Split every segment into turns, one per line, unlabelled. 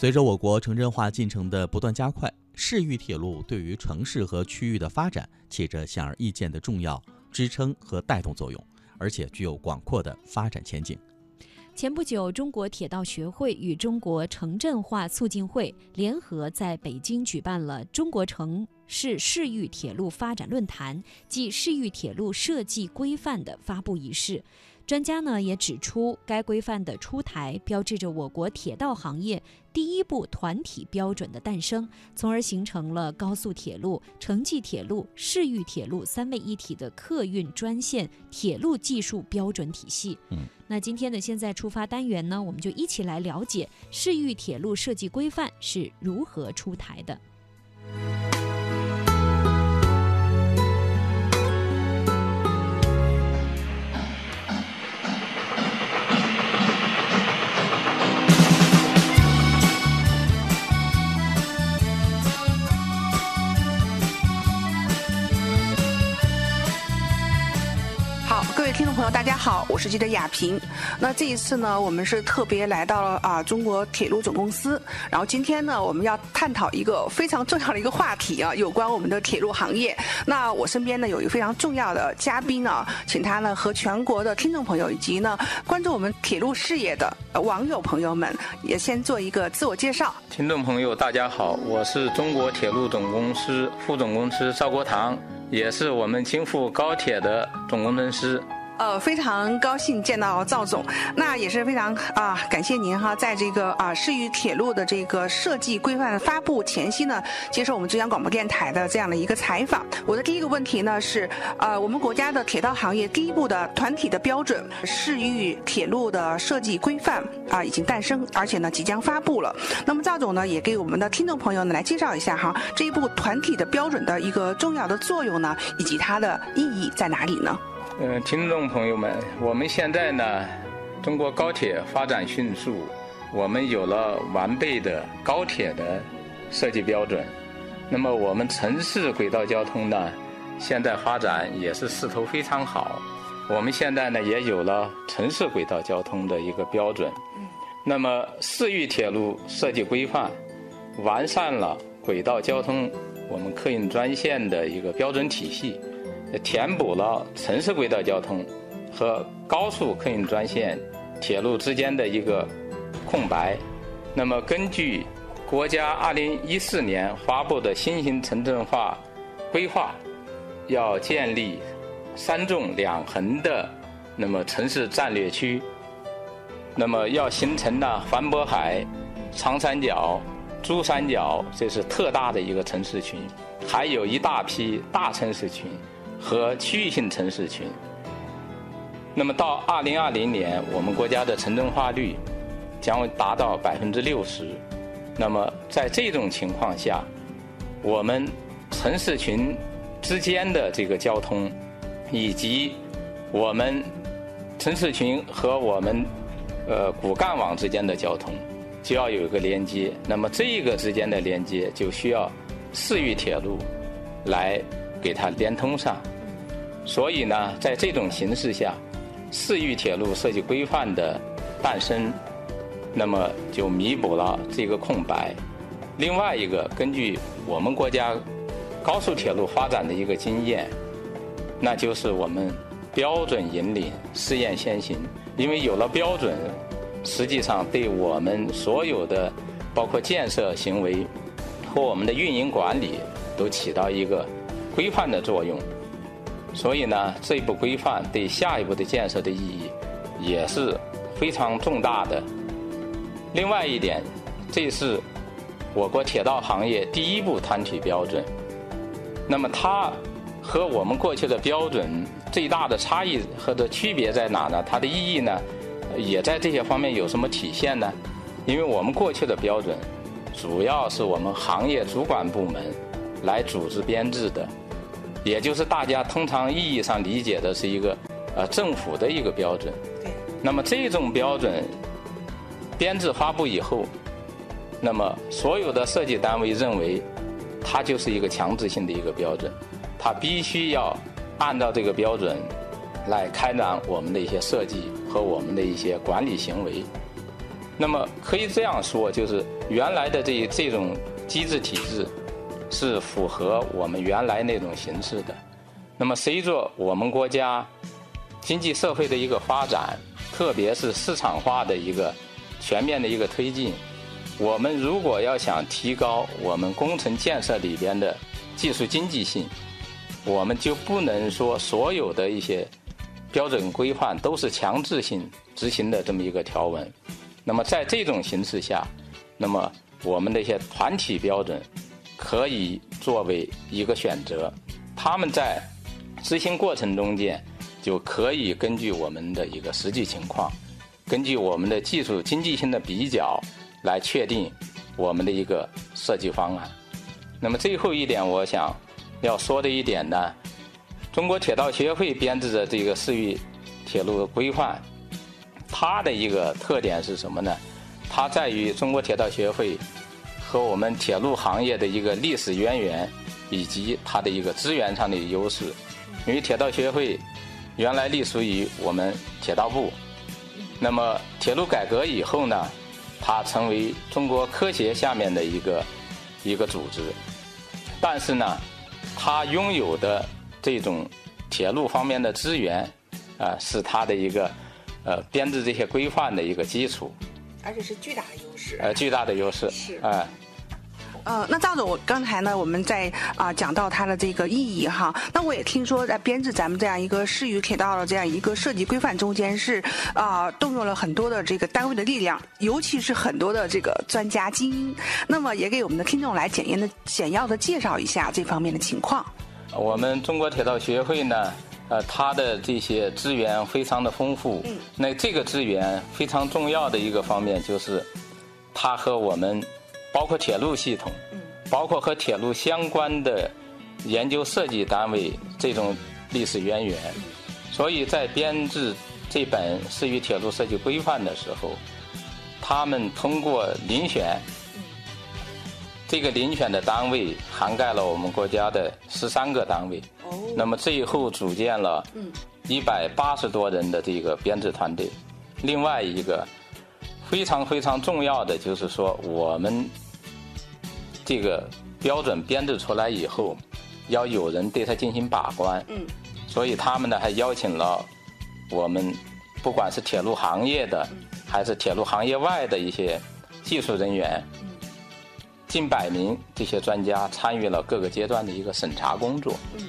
随着我国城镇化进程的不断加快，市域铁路对于城市和区域的发展起着显而易见的重要支撑和带动作用，而且具有广阔的发展前景。
前不久，中国铁道学会与中国城镇化促进会联合在北京举办了中国城市市域铁路发展论坛暨市域铁路设计规范的发布仪式。专家呢也指出，该规范的出台标志着我国铁道行业第一部团体标准的诞生，从而形成了高速铁路、城际铁路、市域铁路三位一体的客运专线铁路技术标准体系。
嗯，
那今天的现在出发单元呢，我们就一起来了解市域铁路设计规范是如何出台的。
我是记者亚平。那这一次呢，我们是特别来到了啊中国铁路总公司。然后今天呢，我们要探讨一个非常重要的一个话题啊，有关我们的铁路行业。那我身边呢有一个非常重要的嘉宾啊，请他呢和全国的听众朋友以及呢关注我们铁路事业的网友朋友们，也先做一个自我介绍。
听众朋友，大家好，我是中国铁路总公司副总公司赵国堂，也是我们京沪高铁的总工程师。
呃，非常高兴见到赵总，那也是非常啊，感谢您哈，在这个啊市域铁路的这个设计规范发布前夕呢，接受我们中央广播电台的这样的一个采访。我的第一个问题呢是，呃，我们国家的铁道行业第一部的团体的标准市域铁路的设计规范啊已经诞生，而且呢即将发布了。那么赵总呢也给我们的听众朋友呢来介绍一下哈，这一部团体的标准的一个重要的作用呢，以及它的意义在哪里呢？
嗯，听众朋友们，我们现在呢，中国高铁发展迅速，我们有了完备的高铁的设计标准。那么我们城市轨道交通呢，现在发展也是势头非常好。我们现在呢，也有了城市轨道交通的一个标准。那么市域铁路设计规范，完善了轨道交通我们客运专线的一个标准体系。填补了城市轨道交通和高速客运专线铁路之间的一个空白。那么，根据国家2014年发布的新型城镇化规划，要建立三纵两横的那么城市战略区。那么，要形成呢环渤海、长三角、珠三角，这是特大的一个城市群，还有一大批大城市群。和区域性城市群。那么到二零二零年，我们国家的城镇化率将会达到百分之六十。那么在这种情况下，我们城市群之间的这个交通，以及我们城市群和我们呃骨干网之间的交通，就要有一个连接。那么这个之间的连接就需要市域铁路来。给它连通上，所以呢，在这种形势下，市域铁路设计规范的诞生，那么就弥补了这个空白。另外一个，根据我们国家高速铁路发展的一个经验，那就是我们标准引领，试验先行。因为有了标准，实际上对我们所有的包括建设行为和我们的运营管理都起到一个。规范的作用，所以呢，这一步规范对下一步的建设的意义也是非常重大的。另外一点，这是我国铁道行业第一部团体标准。那么它和我们过去的标准最大的差异和的区别在哪呢？它的意义呢，也在这些方面有什么体现呢？因为我们过去的标准主要是我们行业主管部门来组织编制的。也就是大家通常意义上理解的是一个呃政府的一个标准。那么这种标准编制发布以后，那么所有的设计单位认为它就是一个强制性的一个标准，它必须要按照这个标准来开展我们的一些设计和我们的一些管理行为。那么可以这样说，就是原来的这这种机制体制是符合我们原来那种形式的。那么随着我们国家经济社会的一个发展，特别是市场化的一个全面的一个推进，我们如果要想提高我们工程建设里边的技术经济性，我们就不能说所有的一些标准规范都是强制性执行的这么一个条文。那么在这种形势下，那么我们的一些团体标准可以作为一个选择，他们在执行过程中间就可以根据我们的一个实际情况，根据我们的技术经济性的比较来确定我们的一个设计方案。那么最后一点，我想要说的一点呢，中国铁道协会编制的这个市域铁路规范。它的一个特点是什么呢？它在于中国铁道协会和我们铁路行业的一个历史渊源，以及它的一个资源上的优势。因为铁道协会原来隶属于我们铁道部，那么铁路改革以后呢，它成为中国科协下面的一个一个组织。但是呢，它拥有的这种铁路方面的资源，啊，是它的一个。呃，编制这些规范的一个基础，
而且是巨大的优势。
呃，巨大的优势
是
哎。
呃，那赵总，我刚才呢，我们在啊讲到它的这个意义哈。那我也听说，在编制咱们这样一个市域铁道的这样一个设计规范中间，是啊动用了很多的这个单位的力量，尤其是很多的这个专家精英。那么，也给我们的听众来简言的简要的介绍一下这方面的情况。
我们中国铁道学会呢。呃，它的这些资源非常的丰富。嗯。那这个资源非常重要的一个方面就是，它和我们包括铁路系统，嗯，包括和铁路相关的研究设计单位这种历史渊源。所以在编制这本市域铁路设计规范的时候，他们通过遴选，这个遴选的单位涵盖了我们国家的十三个单位。那么最后组建了一百八十多人的这个编制团队。另外一个非常非常重要的就是说，我们这个标准编制出来以后，要有人对它进行把关。嗯。所以他们呢还邀请了我们不管是铁路行业的，还是铁路行业外的一些技术人员，近百名这些专家参与了各个阶段的一个审查工作。嗯。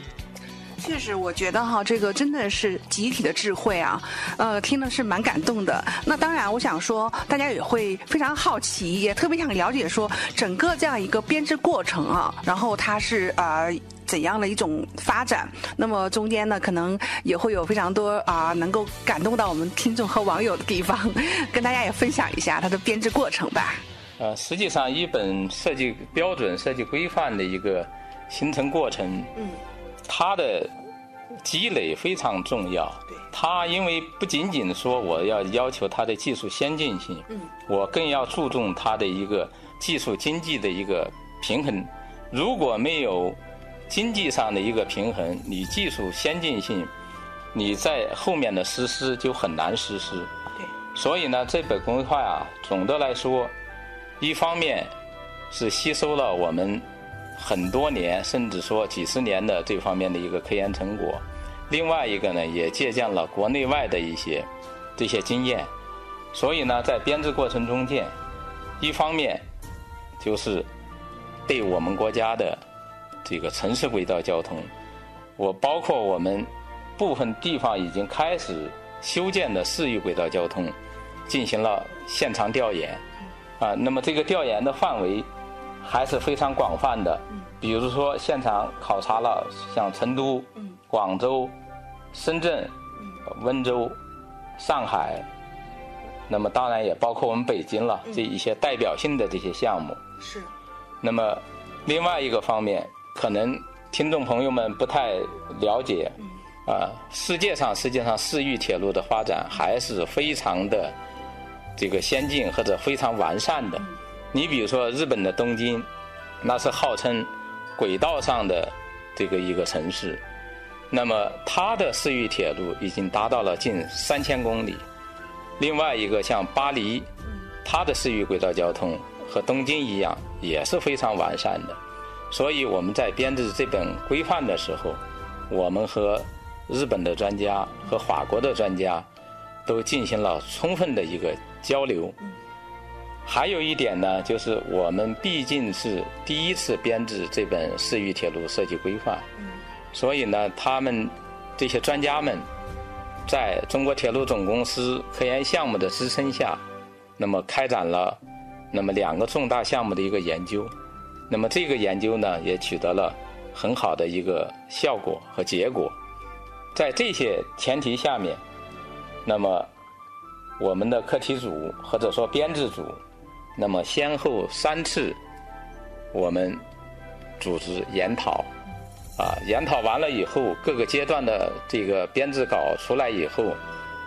确实，我觉得哈，这个真的是集体的智慧啊，呃，听的是蛮感动的。那当然，我想说，大家也会非常好奇，也特别想了解说，整个这样一个编制过程啊，然后它是呃怎样的一种发展？那么中间呢，可能也会有非常多啊能够感动到我们听众和网友的地方，跟大家也分享一下它的编制过程吧。
呃，实际上，一本设计标准、设计规范的一个形成过程，嗯。它的积累非常重要。它因为不仅仅说我要要求它的技术先进性，嗯，我更要注重它的一个技术经济的一个平衡。如果没有经济上的一个平衡，你技术先进性，你在后面的实施就很难实施。
对。
所以呢，这本规划啊，总的来说，一方面是吸收了我们。很多年，甚至说几十年的这方面的一个科研成果。另外一个呢，也借鉴了国内外的一些这些经验。所以呢，在编制过程中间，一方面就是对我们国家的这个城市轨道交通，我包括我们部分地方已经开始修建的市域轨道交通，进行了现场调研。啊，那么这个调研的范围。还是非常广泛的，比如说现场考察了像成都、广州、深圳、温州、上海，那么当然也包括我们北京了，这一些代表性的这些项目。
是。
那么另外一个方面，可能听众朋友们不太了解，啊，世界上实际上市域铁路的发展还是非常的这个先进或者非常完善的。你比如说日本的东京，那是号称轨道上的这个一个城市，那么它的市域铁路已经达到了近三千公里。另外一个像巴黎，它的市域轨道交通和东京一样，也是非常完善的。所以我们在编制这本规范的时候，我们和日本的专家和法国的专家都进行了充分的一个交流。还有一点呢，就是我们毕竟是第一次编制这本市域铁路设计规范，所以呢，他们这些专家们在中国铁路总公司科研项目的支撑下，那么开展了那么两个重大项目的一个研究。那么这个研究呢，也取得了很好的一个效果和结果。在这些前提下面，那么我们的课题组或者说编制组，那么先后三次我们组织研讨，啊，研讨完了以后，各个阶段的这个编制稿出来以后，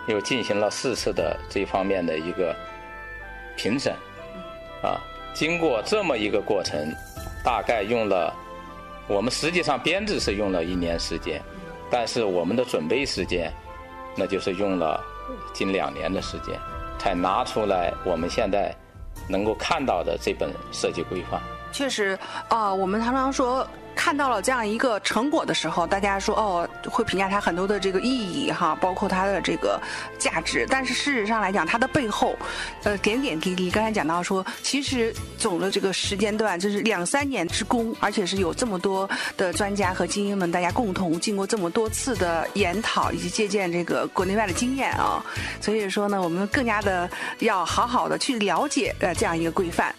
又进行了四次的这方面的一个评审，啊，经过这么一个过程。大概用了，我们实际上编制是用了一年时间，但是我们的准备时间，那就是用了近两年的时间，才拿出来我们现在能够看到的这本设计规范。
确实，啊，我们常常说。看到了这样一个成果的时候，大家说哦，会评价它很多的这个意义哈，包括它的这个价值。但是事实上来讲，它的背后，呃，点点滴滴，刚才讲到说，其实总的这个时间段就是两三年之功，而且是有这么多的专家和精英们，大家共同经过这么多次的研讨以及借鉴这个国内外的经验啊，所以说呢，我们更加的要好好的去了解呃这样一个规范。